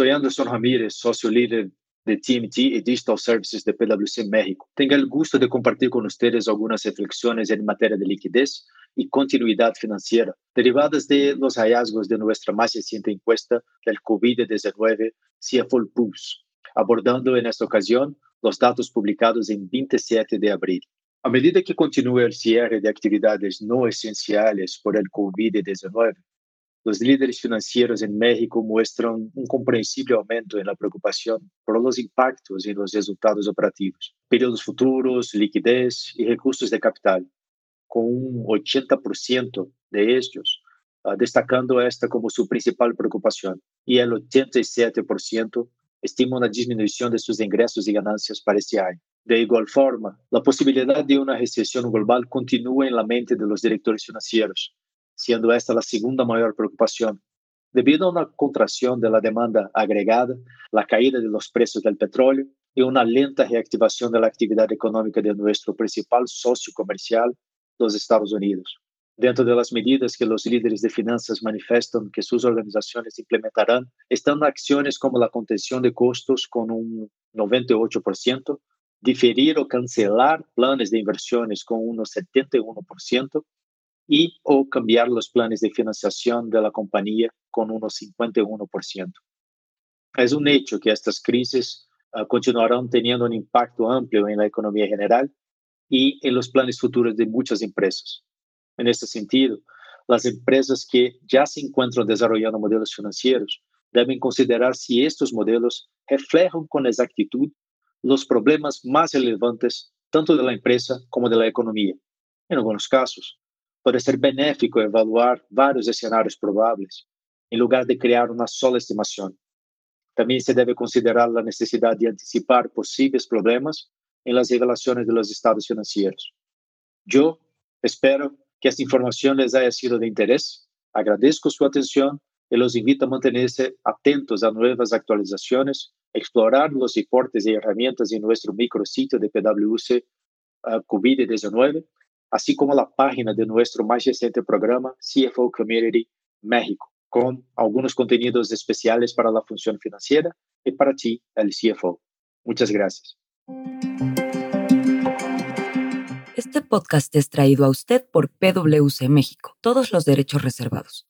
Soy Anderson Ramírez, socio líder de TMT y Digital Services de PwC México. Tengo el gusto de compartir con ustedes algunas reflexiones en materia de liquidez y continuidad financiera, derivadas de los hallazgos de nuestra más reciente encuesta del COVID-19 CFO Pulse, abordando en esta ocasión los datos publicados en 27 de abril. A medida que continúa el cierre de actividades no esenciales por el COVID-19, los líderes financieros en México muestran un comprensible aumento en la preocupación por los impactos en los resultados operativos, periodos futuros, liquidez y recursos de capital, con un 80% de ellos uh, destacando esta como su principal preocupación y el 87% estima una disminución de sus ingresos y ganancias para este año. De igual forma, la posibilidad de una recesión global continúa en la mente de los directores financieros, siendo esta la segunda mayor preocupación, debido a una contracción de la demanda agregada, la caída de los precios del petróleo y una lenta reactivación de la actividad económica de nuestro principal socio comercial, los Estados Unidos. Dentro de las medidas que los líderes de finanzas manifiestan que sus organizaciones implementarán, están acciones como la contención de costos con un 98%, diferir o cancelar planes de inversiones con unos 71%, y o cambiar los planes de financiación de la compañía con unos 51%. Es un hecho que estas crisis uh, continuarán teniendo un impacto amplio en la economía general y en los planes futuros de muchas empresas. En este sentido, las empresas que ya se encuentran desarrollando modelos financieros deben considerar si estos modelos reflejan con exactitud los problemas más relevantes tanto de la empresa como de la economía. En algunos casos, puede ser benéfico evaluar varios escenarios probables en lugar de crear una sola estimación. También se debe considerar la necesidad de anticipar posibles problemas en las revelaciones de los estados financieros. Yo espero que esta información les haya sido de interés. Agradezco su atención y los invito a mantenerse atentos a nuevas actualizaciones, explorar los reportes y herramientas en nuestro micrositio de PwC uh, COVID-19 así como la página de nuestro más reciente programa CFO Community México, con algunos contenidos especiales para la función financiera y para ti, el CFO. Muchas gracias. Este podcast es traído a usted por PwC México, todos los derechos reservados.